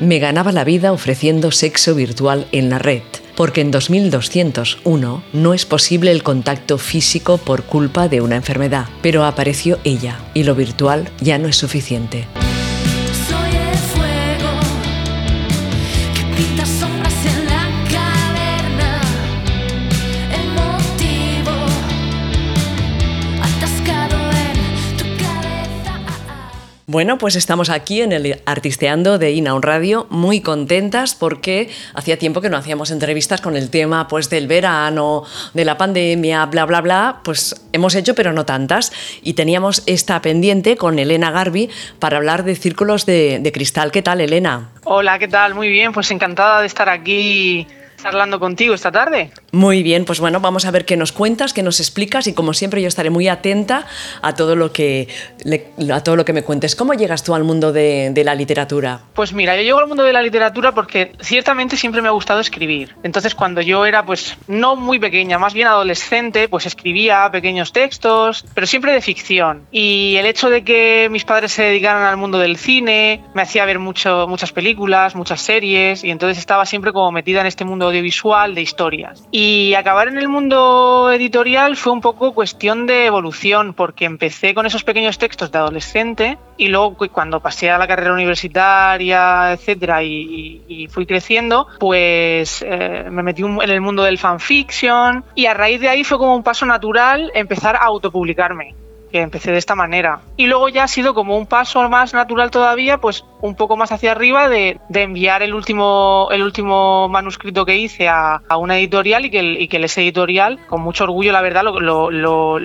Me ganaba la vida ofreciendo sexo virtual en la red, porque en 2201 no es posible el contacto físico por culpa de una enfermedad, pero apareció ella y lo virtual ya no es suficiente. Bueno, pues estamos aquí en el Artisteando de Inaun Radio, muy contentas porque hacía tiempo que no hacíamos entrevistas con el tema pues del verano, de la pandemia, bla bla bla, pues hemos hecho pero no tantas y teníamos esta pendiente con Elena Garbi para hablar de círculos de, de cristal. ¿Qué tal, Elena? Hola, ¿qué tal? Muy bien, pues encantada de estar aquí charlando contigo esta tarde. Muy bien, pues bueno, vamos a ver qué nos cuentas, qué nos explicas y como siempre yo estaré muy atenta a todo lo que, a todo lo que me cuentes. ¿Cómo llegas tú al mundo de, de la literatura? Pues mira, yo llego al mundo de la literatura porque ciertamente siempre me ha gustado escribir. Entonces, cuando yo era pues no muy pequeña, más bien adolescente, pues escribía pequeños textos, pero siempre de ficción. Y el hecho de que mis padres se dedicaran al mundo del cine me hacía ver mucho, muchas películas, muchas series, y entonces estaba siempre como metida en este mundo audiovisual de historias. Y acabar en el mundo editorial fue un poco cuestión de evolución, porque empecé con esos pequeños textos de adolescente y luego cu- cuando pasé a la carrera universitaria, etcétera, y, y- fui creciendo, pues eh, me metí en el mundo del fanfiction y a raíz de ahí fue como un paso natural empezar a autopublicarme que empecé de esta manera. Y luego ya ha sido como un paso más natural todavía, pues un poco más hacia arriba de, de enviar el último, el último manuscrito que hice a, a una editorial y que, el, y que ese editorial, con mucho orgullo, la verdad, lo, lo, lo,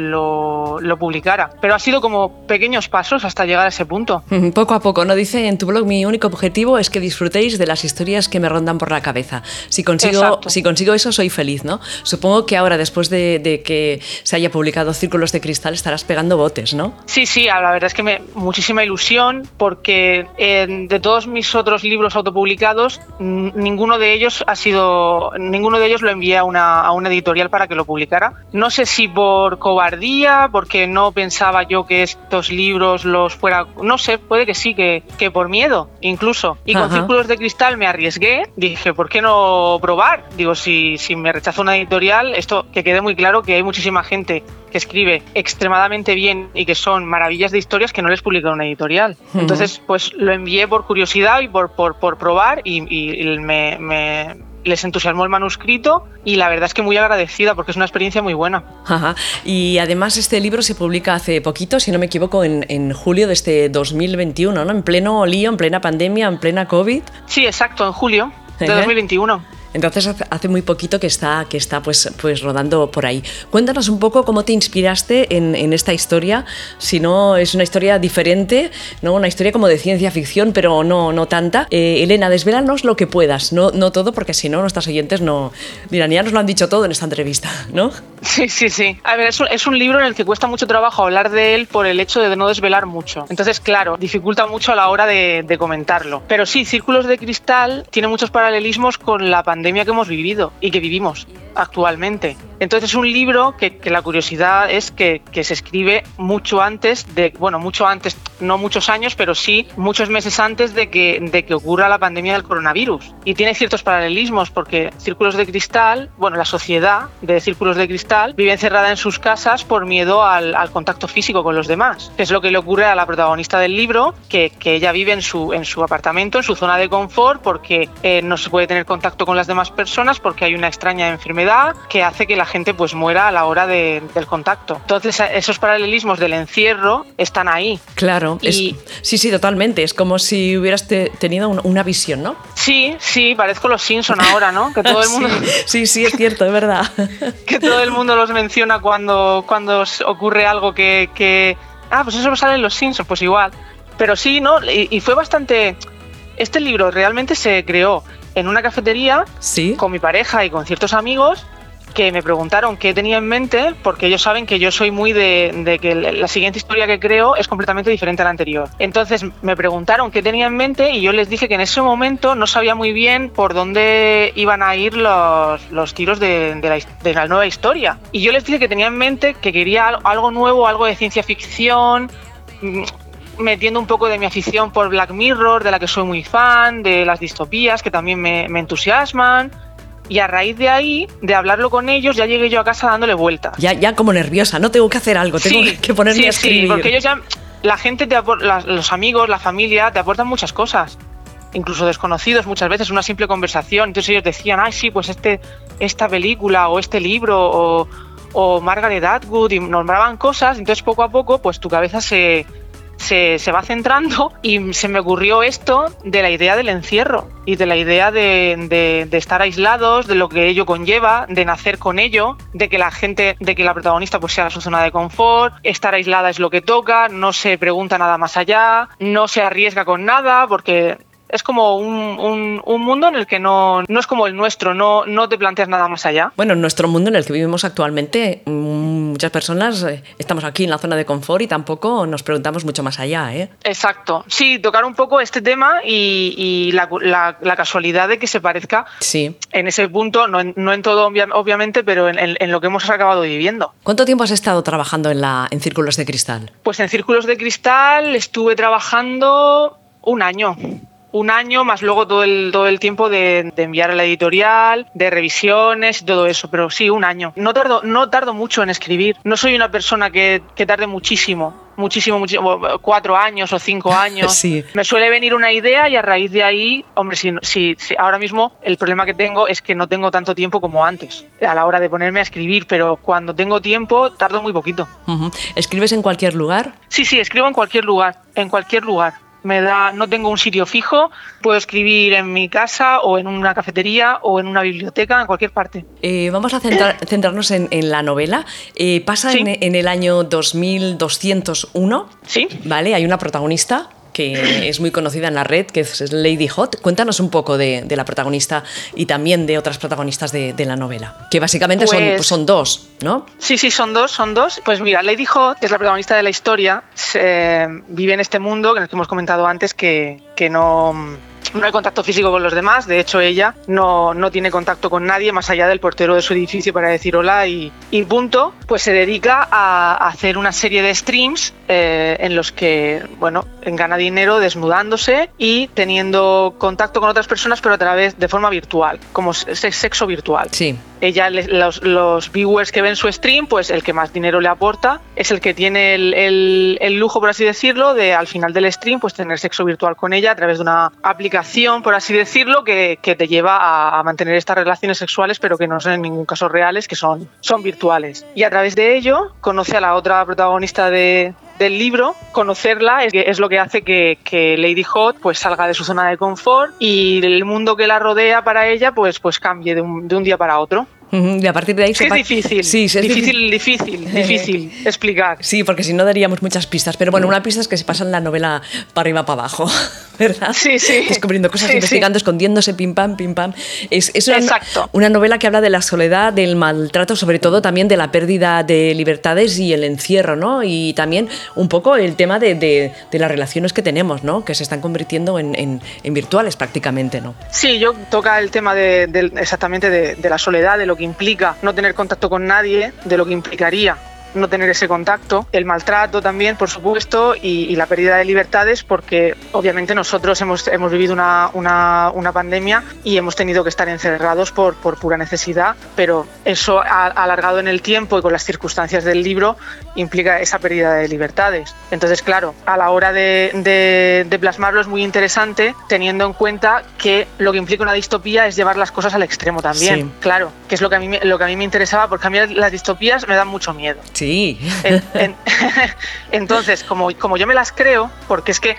lo- publicara. Pero ha sido como pequeños pasos hasta llegar a ese punto. Poco a poco, ¿no? Dice en tu blog, mi único objetivo es que disfrutéis de las historias que me rondan por la cabeza. Si consigo, Exacto. si consigo eso, soy feliz, ¿no? Supongo que ahora, después de, de que se haya publicado Círculos de Cristal, estarás pegando botes, ¿no? Sí, sí, la verdad es que me muchísima ilusión porque eh, de todos mis otros libros autopublicados, ninguno de ellos ha sido, ninguno de ellos lo envié a una, a una editorial para que lo publicara. No sé si por cobardía, porque no pensaba yo que estos libros los fuera, no sé, puede que sí, que, que por miedo incluso. Y con Ajá. Círculos de Cristal me arriesgué, dije, ¿por qué no probar? Digo, si, si me rechaza una editorial, esto que quede muy claro que hay muchísima gente que escribe extremadamente bien y que son maravillas de historias que no les publica una editorial. Entonces, pues lo envié por curiosidad y por, por, por probar y, y me, me- les entusiasmó el manuscrito y la verdad es que muy agradecida porque es una experiencia muy buena. Ajá. Y además este libro se publica hace poquito, si no me equivoco, en, en julio de este 2021, ¿no? En pleno lío, en plena pandemia, en plena COVID. Sí, exacto, en julio de Ajá. 2021. Entonces hace- muy poquito que está, que está pues, pues rodando por ahí. Cuéntanos un poco cómo te inspiraste en, en esta historia, si no es una historia diferente, ¿no? una historia como de ciencia ficción, pero no, no tanta. Eh, Elena, desvélanos lo que puedas, no, no todo, porque si no nuestros oyentes no dirán, ya nos lo han dicho todo en esta entrevista, ¿no? Sí, sí, sí. A ver, es un, es un libro en el que cuesta mucho trabajo hablar de él por el hecho de no desvelar mucho. Entonces, claro, dificulta mucho a la hora de, de comentarlo. Pero sí, Círculos de Cristal tiene muchos paralelismos con la pandemia que hemos vivido y que vivimos actualmente. Entonces es un libro que, que la curiosidad es que, que se escribe mucho antes de, bueno, mucho antes, no muchos años, pero sí muchos meses antes de que, de que ocurra la pandemia del coronavirus. Y tiene ciertos paralelismos porque Círculos de Cristal, bueno, la sociedad de Círculos de Cristal vive encerrada en sus casas por miedo al, al contacto físico con los demás, es lo que le ocurre a la protagonista del libro, que, que ella vive en su, en su apartamento, en su zona de confort, porque eh, no se puede tener contacto con las demás personas, porque hay una extraña enfermedad que hace que la gente pues muera a la hora de- del contacto. Entonces esos paralelismos del encierro están ahí. Claro, es- Y- sí, sí, totalmente. Es como si hubieras te- tenido un- una visión, ¿no? Sí, sí, parezco los Simpson ahora, ¿no? Que todo el mundo... Sí, sí, sí, es cierto, es verdad. que todo el mundo los menciona cuando, cuando ocurre algo que, que- Ah, pues eso sale en los Simpsons, pues igual. Pero sí, ¿no? Y, y fue bastante... Este libro realmente se creó en una cafetería Sí. con mi pareja y con ciertos amigos que me preguntaron qué tenía en mente, porque ellos saben que yo soy muy de, de que la siguiente historia que creo es completamente diferente a la anterior. Entonces me preguntaron qué tenía en mente y yo les dije que en ese momento no sabía muy bien por dónde iban a ir los, los tiros de, de la, de la nueva historia. Y yo les dije que tenía en mente que quería al- algo nuevo, algo de ciencia ficción, mm, metiendo un poco de mi afición por Black Mirror, de la que soy muy fan, de las distopías que también me, me entusiasman. Y a raíz de ahí, de hablarlo con ellos, ya llegué yo a casa dándole vueltas. Ya, ya como nerviosa, no tengo que hacer algo, tengo Sí, que ponerme sí, a escribir. Sí, porque ellos ya, la gente, te los amigos, la familia, te aportan muchas cosas. Incluso desconocidos muchas veces, una simple conversación. Entonces ellos decían, ay, sí, pues este, esta película o este libro o, o Margaret Atwood y nombraban cosas. Entonces poco a poco, pues tu cabeza se, se, va centrando y se me ocurrió esto de la idea del encierro y de la idea de, de- de estar aislados, de lo que ello conlleva, de nacer con ello, de que la gente, de que la protagonista pues sea su zona de confort, estar aislada es lo que toca, no se pregunta nada más allá, no se arriesga con nada porque es como un, un- un mundo en el que no, no es como el nuestro, no, no te planteas nada más allá. Bueno, en nuestro mundo en el que vivimos actualmente, muchas personas eh, estamos aquí en la zona de confort y tampoco nos preguntamos mucho más allá, ¿eh? Exacto. Sí, tocar un poco este tema y, y la, la- la casualidad de que se parezca Sí. en ese punto, no en, no en todo obvia- obviamente, pero en, en- en lo que hemos acabado viviendo. ¿Cuánto tiempo has estado trabajando en, la, en Círculos de Cristal? Pues en Círculos de Cristal estuve trabajando un año. Un año más luego todo el, todo el tiempo de, de enviar a la editorial, de revisiones y todo eso, pero sí, un año. No tardo, no tardo mucho en escribir. No soy una persona que, que tarde muchísimo, muchísimo, muchísimo, cuatro años o cinco años. Sí. Me suele venir una idea y a raíz de ahí, hombre, si, si, si ahora mismo el problema que tengo es que no tengo tanto tiempo como antes a la hora de ponerme a escribir, pero cuando tengo tiempo tardo muy poquito. ¿Escribes en cualquier lugar? Sí, sí, escribo en cualquier lugar, en cualquier lugar. Me da, no tengo un sitio fijo, puedo escribir en mi casa o en una cafetería o en una biblioteca, en cualquier parte. Eh, vamos a centrar- centrarnos en, en la novela. Eh, pasa Sí. en, en el año 2201, ¿Sí? ¿vale? Hay una protagonista que es muy conocida en la red, que es Lady Hot. Cuéntanos un poco de, de la protagonista y también de otras protagonistas de, de la novela, que básicamente son, Pues- son dos, ¿no? Sí, sí, son dos, son dos. Pues mira, Lady Hot, que es la protagonista de la historia, se- vive en este mundo que hemos comentado antes que, que no, no hay contacto físico con los demás. De hecho, ella no, no tiene contacto con nadie más allá del portero de su edificio para decir hola y, punto. Pues se dedica a, hacer una serie de streams eh, en los que, bueno, gana dinero desnudándose y teniendo contacto con otras personas, pero a través de forma virtual, como se- sexo virtual Sí. Ella los, viewers que ven su stream, pues el que más dinero le aporta es el que tiene el, lujo, por así decirlo, de al final del stream, pues tener sexo virtual con ella a través de una aplicación, por así decirlo, que, que te lleva a, a mantener estas relaciones sexuales, pero que no son en ningún caso reales, que son, son virtuales. Y a través de ello conoce a la otra protagonista de del libro, conocerla es, es lo que hace que, Lady Hot pues salga de su zona de confort y el mundo que la rodea para ella pues, pues cambie de un, de un día para otro. Y a partir de ahí... Es que es difícil. Sí, es difícil, difícil, difícil explicar. Sí, porque si no daríamos muchas pistas. Pero bueno, una pista es que se pasan la novela para arriba, para abajo, ¿verdad? Sí, sí. Descubriendo cosas, Sí, investigando, escondiéndose, pim pam, pim pam. Es, es una, Exacto. una novela que habla de la soledad, del maltrato, sobre todo también de la pérdida de libertades y el encierro, ¿no? Y también un poco el tema de, de- de las relaciones que tenemos, ¿no? Que se están convirtiendo en, en- en virtuales prácticamente, ¿no? Sí, yo toca el tema de, exactamente de, de la soledad, de lo que implica no tener contacto con nadie, de lo que implicaría no tener ese contacto, el maltrato también, por supuesto, y, y la pérdida de libertades, porque obviamente nosotros hemos, hemos vivido una, una- una pandemia y hemos tenido que estar encerrados por, por pura necesidad, pero eso alargado en el tiempo y con las circunstancias del libro implica esa pérdida de libertades. Entonces, claro, a la hora de, de- de plasmarlo es muy interesante teniendo en cuenta que lo que implica una distopía es llevar las cosas al extremo también. Sí. Claro, que es lo que a mí, me- lo que a mí me interesaba, porque a mí las distopías me dan mucho miedo. Sí. En- entonces, como, como yo me las creo, porque es que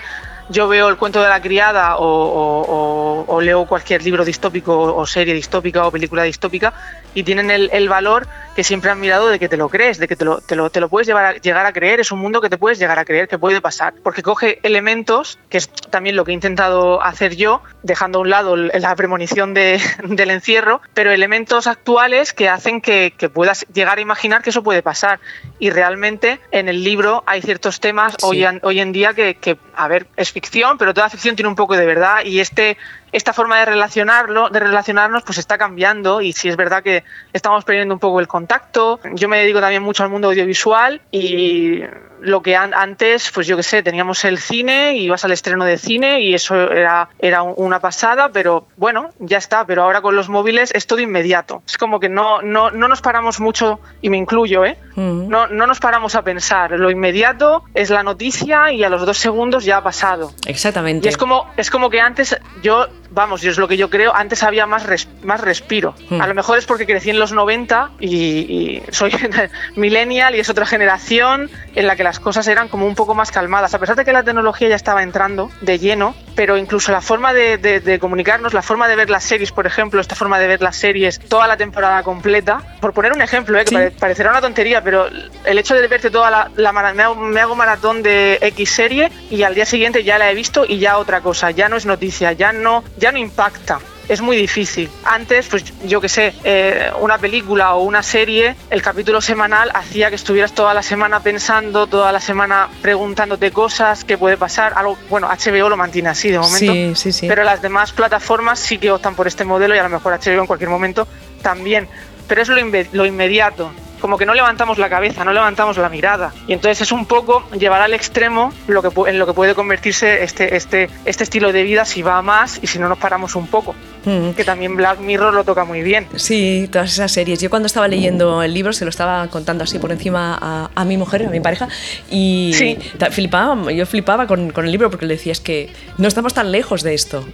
yo veo el cuento de la criada o, o- o- o leo cualquier libro distópico o serie distópica o película distópica y tienen el, el valor que siempre han mirado de que te lo crees, de que te lo, te lo, te lo puedes llevar a- llegar a creer, es un mundo que te puedes llegar a creer que puede pasar, porque coge elementos, que es también lo que he intentado hacer yo, dejando a un lado la premonición de- del encierro, pero elementos actuales que hacen que, que puedas llegar a imaginar que eso puede pasar. Y realmente en el libro hay ciertos temas Sí. hoy, en, hoy en día que, que, a ver, es ficción, pero toda ficción tiene un poco de verdad y este esta forma de relacionarlo, de relacionarnos, pues está cambiando y sí es verdad que estamos perdiendo un poco el contacto. Yo me dedico también mucho al mundo audiovisual y lo que an- antes, pues yo qué sé, teníamos el cine, ibas al estreno de cine y eso era, era un- una pasada, pero bueno, ya está. Pero ahora con los móviles es todo inmediato. Es como que no, no, no nos paramos mucho, y me incluyo, ¿eh? Ujú. No, no nos paramos a pensar. Lo inmediato es la noticia y a los dos segundos ya ha pasado. Exactamente. Y es como, es como que antes yo, vamos, yo es lo que yo creo, antes había más, res- más respiro. Hmm. A lo mejor es porque crecí en los 90 y, y soy millennial y es otra generación en la que las cosas eran como un poco más calmadas. A pesar de que la tecnología ya estaba entrando de lleno, pero incluso la forma de, de- de comunicarnos, la forma de ver las series, por ejemplo, esta forma de ver las series toda la temporada completa, por poner un ejemplo, ¿eh? que Sí. pare- parecerá una tontería, pero el hecho de verte toda la, la me, hago, me hago maratón de X serie y al día siguiente ya la he visto y ya otra cosa, ya no es noticia, ya no, ya no impacta. Es muy difícil. Antes, pues yo que sé, eh, una película o una serie, el capítulo semanal hacía que estuvieras toda la semana pensando, toda la semana preguntándote cosas, qué puede pasar. Algo, bueno, HBO lo mantiene así de momento. Sí, sí, sí. Pero las demás plataformas sí que optan por este modelo y a lo mejor HBO en cualquier momento también. Pero es lo, inve- lo inmediato. Como que no levantamos la cabeza, no levantamos la mirada. Y entonces es un poco llevar al extremo lo que, en lo que puede convertirse este, este, este estilo de vida si va a más y si no nos paramos un poco. Mm. Que también Black Mirror lo toca muy bien. Sí, todas esas series. Yo cuando estaba leyendo el libro se lo estaba contando así por encima a, a mi mujer, a mi pareja, y Sí. flipaba, yo flipaba con, con el libro porque le decía, es que no estamos tan lejos de esto.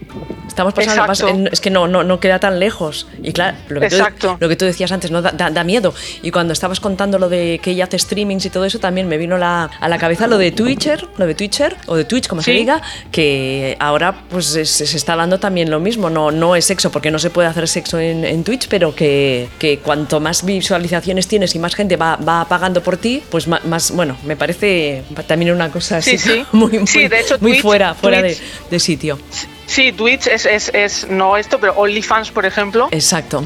Estamos pasando, pas- es que no, no, no queda tan lejos. Y claro, lo que, Exacto. Tú, lo que tú decías antes, ¿no? Da, da- da miedo. Y cuando estabas contando lo de que ella hace streamings y todo eso, también me vino la- a la cabeza lo de Twitcher, lo de Twitcher, o de Twitch, como se Sí. diga, que ahora pues se, se está dando también lo mismo. No, no sexo, porque no se puede hacer sexo en, en Twitch, pero que, que cuanto más visualizaciones tienes y más gente va, va pagando por ti, pues ma- más, bueno, me parece también una cosa así Sí, sí. muy, muy, Sí, de hecho, muy Twitch- fuera, fuera de, Twitch- de sitio. Sí, Twitch es, es, es no esto, pero OnlyFans, por ejemplo, Exacto.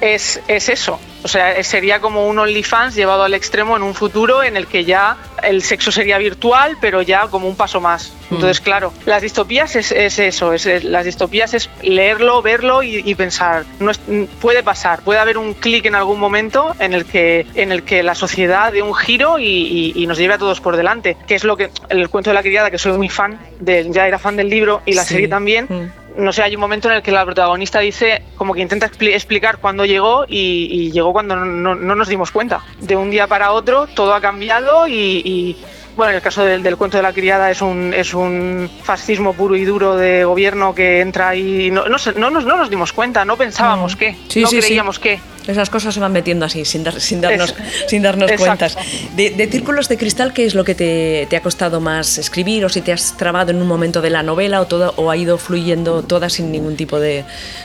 es, es eso. O sea, sería como un OnlyFans llevado al extremo en un futuro en el que ya el sexo sería virtual, pero ya como un paso más. Entonces, claro, las distopías es, es eso, es, es- las distopías es leerlo, verlo y, y pensar, no es- puede pasar, puede haber un clic en algún momento en el que, en el que la sociedad dé un giro y, y- y nos lleve a todos por delante, que es lo que el cuento de la criada, que soy muy fan, de, ya era fan del libro y la Sí. serie también, Mm. No sé, hay un momento en el que la protagonista dice, como que intenta expli- explicar cuándo llegó y, y llegó cuando no, no- no nos dimos cuenta. De un día para otro todo ha cambiado y, y, bueno, en el caso del, del cuento de la criada es un, es un fascismo puro y duro de gobierno que entra y no, no, sé, no, nos, no nos dimos cuenta, no pensábamos Mm. qué, Sí, no sí, sí. creíamos qué. Esas cosas se van metiendo así, sin, dar- sin darnos, sin darnos cuentas. De, de Círculos de Cristal, ¿qué es lo que te, te ha costado más escribir? ¿O si te has trabado en un momento de la novela o, todo, o ha ido fluyendo toda sin ningún tipo de,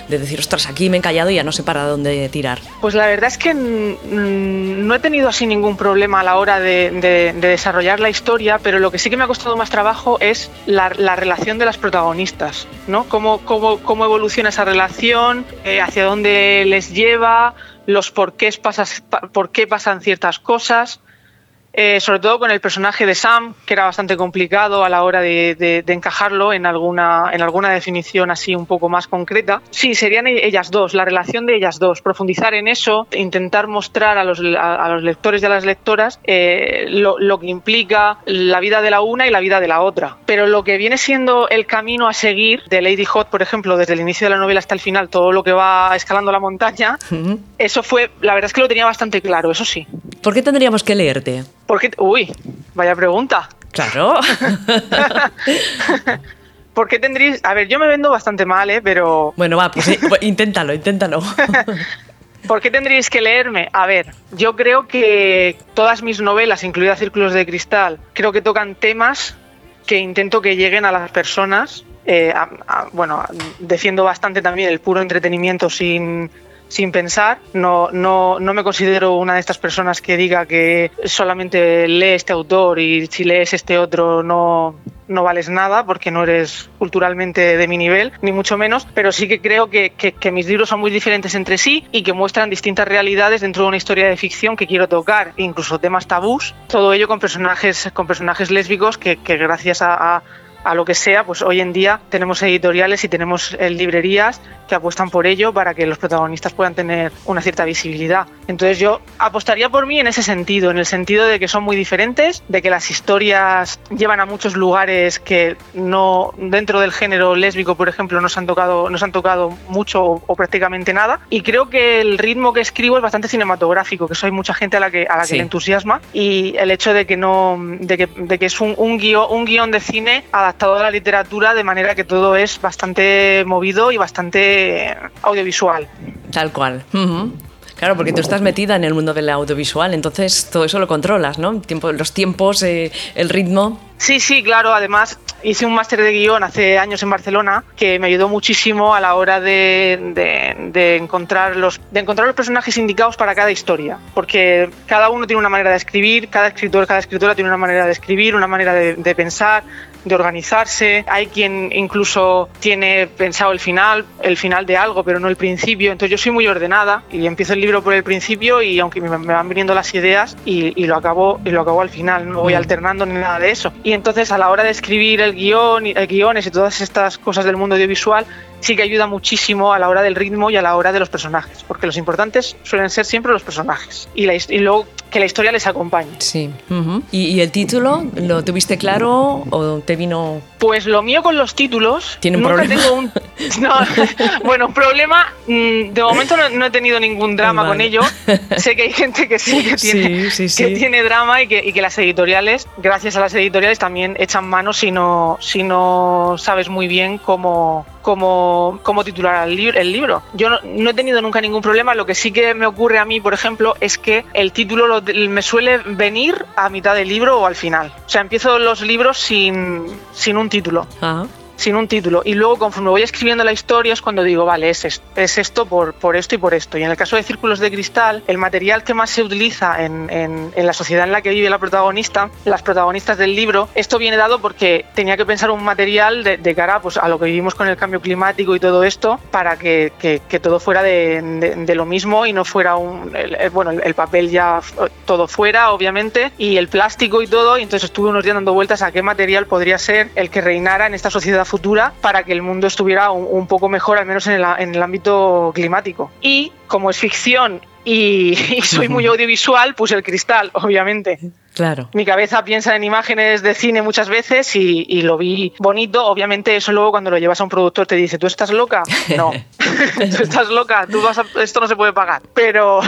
de decir, ostras, aquí me he callado y ya no sé para dónde tirar? Pues la verdad es que no he tenido así ningún problema a la hora de, de- de desarrollar la historia, pero lo que sí que me ha costado más trabajo es la, la relación de las protagonistas, ¿no? Cómo, cómo, cómo evoluciona esa relación, eh, hacia dónde les lleva, los por qué, pasas, pa- por qué pasan ciertas cosas. Eh, sobre todo con el personaje de Sam, que era bastante complicado a la hora de, de- de encajarlo en alguna, en alguna definición así un poco más concreta. Sí, serían e- ellas dos, la relación de ellas dos, profundizar en eso, intentar mostrar a los, a, a los lectores y a las lectoras eh, lo, lo que implica la vida de la una y la vida de la otra. Pero lo que viene siendo el camino a seguir de Lady Hot, por ejemplo, desde el inicio de la novela hasta el final, todo lo que va escalando la montaña, eso fue, la verdad es que lo tenía bastante claro, eso sí. ¿Por qué tendríamos que leerte? Porque, uy, vaya pregunta. Claro. ¿Por qué tendréis.? A ver, yo me vendo bastante mal, ¿eh? Pero. bueno, va, pues pues inténtalo, inténtalo. ¿Por qué tendríais que leerme? A ver, yo creo que todas mis novelas, incluidas Círculos de Cristal, creo que tocan temas que intento que lleguen a las personas. Eh, a- a- bueno, defiendo bastante también el puro entretenimiento sin, sin pensar. No, no, no me considero una de estas personas que diga que solamente lee este autor y si lees este otro no, no vales nada porque no eres culturalmente de mi nivel, ni mucho menos, pero sí que creo que, que- mis libros son muy diferentes entre sí y que muestran distintas realidades dentro de una historia de ficción que quiero tocar, incluso temas tabús, todo ello con personajes, con personajes lésbicos que, que gracias a- a lo que sea, pues hoy en día tenemos editoriales y tenemos eh, librerías que apuestan por ello para que los protagonistas puedan tener una cierta visibilidad. Entonces yo apostaría por mí en ese sentido, en el sentido de que son muy diferentes, de que las historias llevan a muchos lugares que no dentro del género lésbico, por ejemplo, no se han tocado, no se han tocado mucho o, o prácticamente nada. Y creo que el ritmo que escribo es bastante cinematográfico, que soy mucha gente a la que, a la Sí. que le entusiasma y el hecho de que no, de que, de que es un, un guion, un guion de cine adaptado a la literatura de manera que todo es bastante movido y bastante audiovisual. Tal cual. Claro, porque tú estás metida en el mundo del audiovisual, entonces todo eso lo controlas, ¿no? Los tiempos, eh, el ritmo. Sí, sí, claro. Además, hice un máster de guion hace años en Barcelona que me ayudó muchísimo a la hora de, de- de encontrar los, de encontrar los personajes indicados para cada historia. Porque cada uno tiene una manera de escribir, cada escritor, cada escritora tiene una manera de escribir, una manera de, de pensar, de organizarse. Hay quien incluso tiene pensado el final, el final de algo, pero no el principio. Entonces yo soy muy ordenada y empiezo el libro por el principio y aunque me, me van viniendo las ideas y, y lo acabo y lo acabo al final. No voy Mm. alternando ni nada de eso. Y entonces a la hora de escribir el guion, y- el guiones y todas estas cosas del mundo audiovisual sí que ayuda muchísimo a la hora del ritmo y a la hora de los personajes, porque los importantes suelen ser siempre los personajes y, la y luego que la historia les acompañe. Sí. ¿Y, y el título lo tuviste claro o te vino...? Pues lo mío con los títulos. Tiene un nunca problema. tengo un. No, bueno, problema. mm, De momento no, no he tenido ningún drama Vale. con ello. Sé que hay gente que sí que tiene, Sí, sí, que tiene drama y que, y que las editoriales, gracias a las editoriales, también echan mano si no, si no sabes muy bien cómo, cómo, cómo titular el libro. Yo no, he tenido nunca ningún problema. Lo que sí que me ocurre a mí, por ejemplo, es que el título lo- me suele venir a mitad del libro o al final. O sea, empiezo los libros sin, sin un título Ah, sin un título. Y luego, conforme voy escribiendo la historia, es cuando digo, vale, es esto, es esto por, por esto y por esto. Y en el caso de Círculos de Cristal, el material que más se utiliza en, en- en la sociedad en la que vive la protagonista, las protagonistas del libro, esto viene dado porque tenía que pensar un material de, cara pues, a lo que vivimos con el cambio climático y todo esto, para que, que- todo fuera de, de- lo mismo y no fuera un. el- bueno, el, el papel ya f- todo fuera, obviamente, y el plástico y todo. Y entonces estuve unos días dando vueltas a qué material podría ser el que reinara en esta sociedad futura para que el mundo estuviera un, un poco mejor, al menos en el, en el ámbito climático. Y como es ficción y, y soy muy audiovisual, puse el cristal, obviamente. claro. Mi cabeza piensa en imágenes de cine muchas veces y, y lo vi bonito. Obviamente eso luego cuando lo llevas a un productor te dice, ¿tú estás loca? No, tú estás loca, tú vas a- esto no se puede pagar. Pero,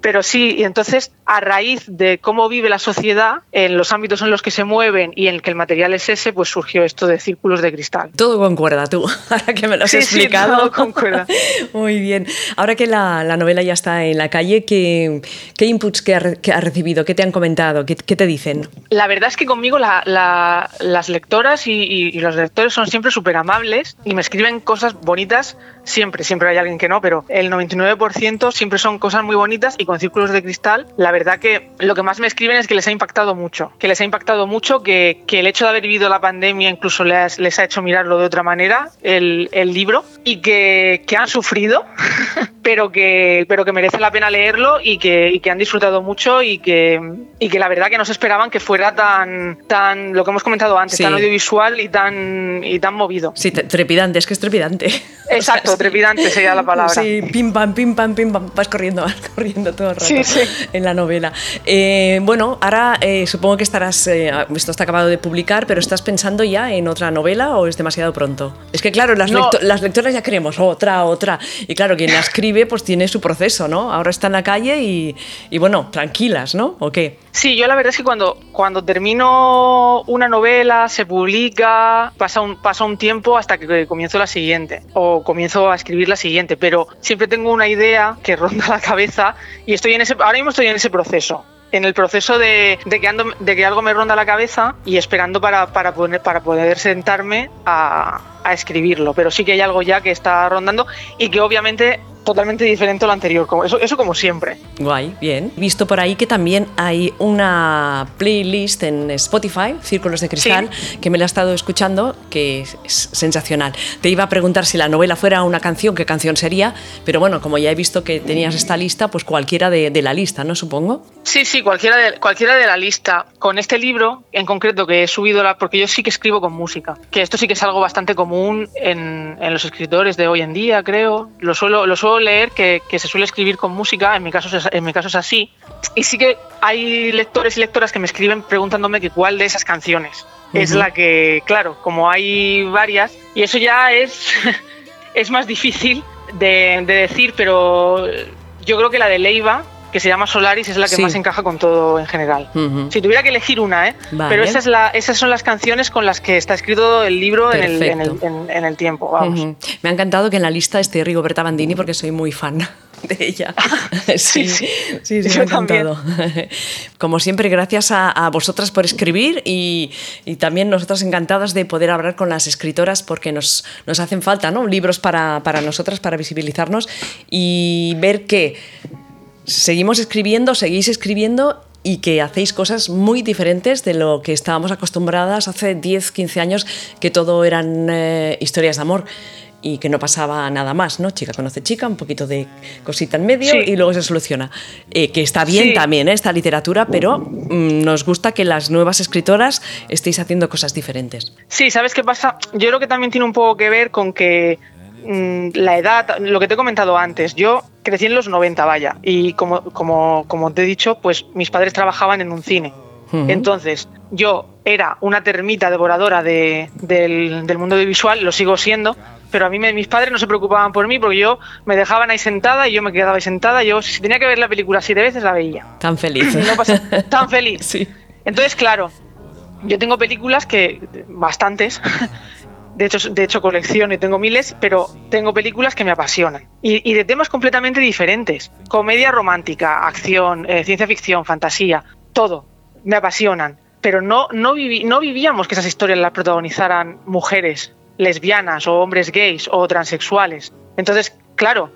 pero sí, y entonces a raíz de cómo vive la sociedad, en los ámbitos en los que se mueven y en el que el material es ese, pues surgió esto de círculos de cristal. Todo concuerda tú, ahora que me lo has Sí, sí, explicado. todo concuerda. Muy bien. Ahora que la, la novela ya está en la calle, ¿qué, qué inputs que ha, re- que ha recibido? ¿Qué te han comentado? ¿Qué, qué te dicen? La verdad es que conmigo la- la- las lectoras y, y- y los lectores son siempre súper amables y me escriben cosas bonitas siempre, siempre hay alguien que no, pero el 99% siempre son cosas muy bonitas y con círculos de cristal, la verdad que lo que más me escriben es que les ha impactado mucho, que les ha impactado mucho, que, que el hecho de haber vivido la pandemia incluso les, les ha hecho mirarlo de otra manera, el, el libro, y que, que han sufrido, pero que, pero que merece la pena leerlo y que, y que han disfrutado mucho y que, y que la verdad que no se esperaban que fuera tan, tan lo que hemos comentado antes, Sí. tan audiovisual y tan, y tan movido. Sí, te- trepidante, es que es trepidante. Exacto, O sea, sí. trepidante sería la palabra. Sí, pim pam, pim pam, pim pam, vas corriendo, vas corriendo todo el rato Sí, sí. en la novela. Eh, bueno, ahora eh, supongo que estarás, eh, esto está acabado de publicar, pero ¿estás pensando ya en otra novela o es demasiado pronto? Es que claro, las, No. lecto- las lectoras ya queremos otra, otra. Y claro, quien la escribe pues tiene su proceso, ¿no? Ahora está en la calle y, y bueno, tranquilas, ¿no? ¿O qué? Sí, yo la verdad es que cuando, cuando termino una novela, se publica, pasa un, pasa un tiempo hasta que comienzo la siguiente o comienzo a escribir la siguiente, pero siempre tengo una idea que ronda la cabeza y estoy en ese, ahora mismo estoy en ese proceso. En el proceso de, que, de que algo me ronda la cabeza y esperando para, para, poner, para poder sentarme a, a escribirlo. Pero sí que hay algo ya que está rondando y que obviamente totalmente diferente a lo anterior, como eso, eso como siempre. Guay, bien. He visto por ahí que también hay una playlist en Spotify, Círculos de Cristal, que me la he estado escuchando, que es, es sensacional. Te iba a preguntar si la novela fuera una canción, qué canción sería, pero bueno, como ya he visto que tenías esta lista, pues cualquiera de, de la lista, ¿no? Supongo. Sí, sí, cualquiera de, cualquiera de la lista. Con este libro en concreto que he subido, la, porque yo sí que escribo con música, que esto sí que es algo bastante común en, en los escritores de hoy en día, creo. Lo suelo, lo suelo leer que, que se suele escribir con música, en mi, caso es, en mi caso es así. Y sí que hay lectores y lectoras que me escriben preguntándome que cuál de esas canciones es Ujú. la que, claro, como hay varias, y eso ya es, es más difícil de, de decir, pero yo creo que la de Leiva, que se llama Solaris, es la que Sí. más encaja con todo en general. Si tuviera que elegir una, ¿eh? Vale. Pero esa es la, esas son las canciones con las que está escrito el libro en el, en, el, Perfecto. en- en el tiempo. Vamos. Me ha encantado que en la lista esté Rigoberta Bandini porque soy muy fan de ella. Sí, Sí, sí, sí. sí, me ha encantado. Como siempre, gracias a, a vosotras por escribir y, y también nosotras encantadas de poder hablar con las escritoras porque nos, nos hacen falta ¿no? libros para, para nosotras, para visibilizarnos y ver que seguimos escribiendo, seguís escribiendo y que hacéis cosas muy diferentes de lo que estábamos acostumbradas hace 10, 15 años, que todo eran eh, historias de amor y que no pasaba nada más, ¿no? Chica conoce chica, un poquito de cosita en medio Sí. y luego se soluciona. Eh, que está bien Sí. también ¿eh? esta literatura, pero mm, nos gusta que las nuevas escritoras estéis haciendo cosas diferentes. Sí, ¿sabes qué pasa? Yo creo que también tiene un poco que ver con que mm, la edad, lo que te he comentado antes, yo crecí en los 90, vaya, y como, como, como te he dicho, pues mis padres trabajaban en un cine. Entonces, yo era una termita devoradora de- del, del mundo audiovisual, lo sigo siendo, pero a mí me- mis padres no se preocupaban por mí porque yo me dejaban ahí sentada y yo me quedaba ahí sentada. Yo, si tenía que ver la película siete veces, la veía. Tan feliz. No pasa- tan feliz. Sí. Entonces, claro, yo tengo películas que, bastantes, de hecho, de hecho colecciono y tengo miles, pero tengo películas que me apasionan. Y, de temas completamente diferentes. Comedia romántica, acción, eh, ciencia ficción, fantasía, todo. Me apasionan. Pero no, no, vivi- no vivíamos que esas historias las protagonizaran mujeres lesbianas o hombres gays o transexuales. Entonces, claro,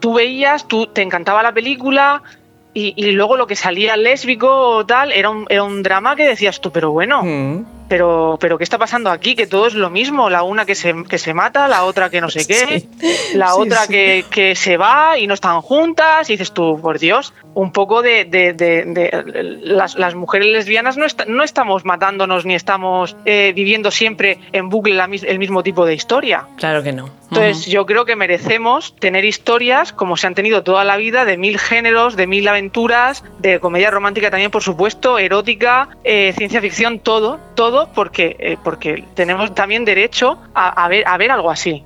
tú veías, tú te encantaba la película y, luego lo que salía lésbico o tal era un, era un drama que decías tú, pero bueno, Mm. Pero, pero ¿qué está pasando aquí? Que todo es lo mismo, la una que se, que se mata, la otra que no sé qué, la Sí, otra sí. Que, que se va y no están juntas, y dices tú, por Dios, un poco de... de- de- de- las, las mujeres lesbianas no, esta- no estamos matándonos ni estamos eh, viviendo siempre en bucle la el mismo tipo de historia. Claro que no. Entonces yo creo que merecemos tener historias como se han tenido toda la vida, de mil géneros, de mil aventuras, de comedia romántica también, por supuesto, erótica, eh, ciencia ficción, todo, todo, porque, eh, porque tenemos también derecho a, a ver, a ver algo así.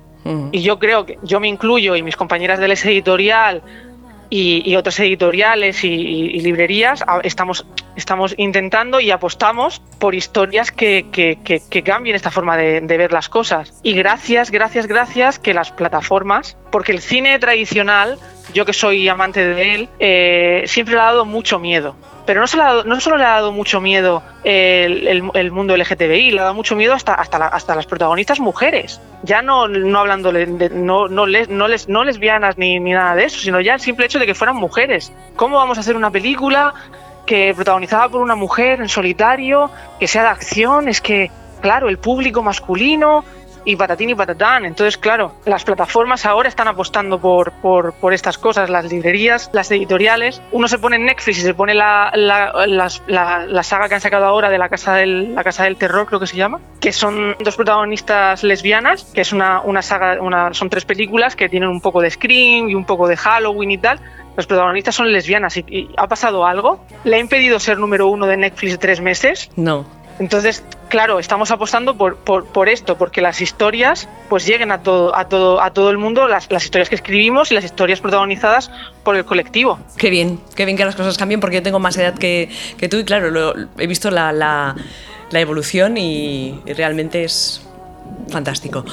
Y yo creo que yo me incluyo y mis compañeras del editorial y, y otras editoriales y, y- y librerías estamos, estamos intentando y apostamos por historias que, que- que- que cambien esta forma de, de ver las cosas. Y gracias, gracias, gracias que las plataformas, porque el cine tradicional, yo que soy amante de él, eh, siempre le ha dado mucho miedo. Pero no, solo ha dado- no solo le ha dado mucho miedo el, el- el mundo LGTBI, le ha dado mucho miedo hasta, hasta, hasta las protagonistas mujeres. Ya no, no hablando no, no, les, no, les, no lesbianas ni, ni nada de eso, sino ya el simple hecho de que fueran mujeres. ¿Cómo vamos a hacer una película que protagonizada por una mujer en solitario, que sea de acción? Es que, claro, el público masculino y patatín y patatán. Entonces, claro, las plataformas ahora están apostando por, por, estas cosas, las librerías, las editoriales. Uno se pone en Netflix y se pone la, la, la- saga que han sacado ahora de la casa, del, la casa del Terror, creo que se llama, que son dos protagonistas lesbianas, que es una, una saga, son tres películas que tienen un poco de Scream y un poco de Halloween y tal. Los protagonistas son lesbianas y ha pasado algo. Le ha impedido ser número uno de Netflix tres meses. No. Entonces, claro, estamos apostando por, por, esto, porque las historias pues lleguen a todo, a todo, a todo el mundo, las, las historias que escribimos y las historias protagonizadas por el colectivo. Qué bien, qué bien que las cosas cambien porque yo tengo más edad que, que tú y claro, he visto la, la- evolución y realmente es fantástico.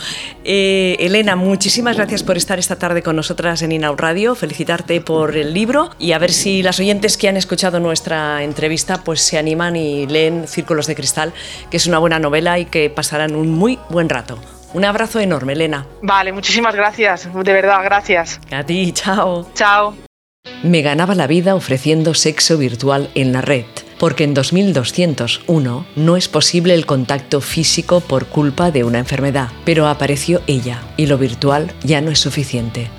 Eh, Elena, muchísimas gracias por estar esta tarde con nosotras en Inau Radio, felicitarte por el libro y a ver si las oyentes que han escuchado nuestra entrevista pues se animan y leen Círculos de Cristal, que es una buena novela y que pasarán un muy buen rato. Un abrazo enorme, Elena. Vale, muchísimas gracias. De verdad, gracias. A ti, chao. Chao. Me ganaba la vida ofreciendo sexo virtual en la red, porque en 2201 no es posible el contacto físico por culpa de una enfermedad, pero apareció ella y lo virtual ya no es suficiente.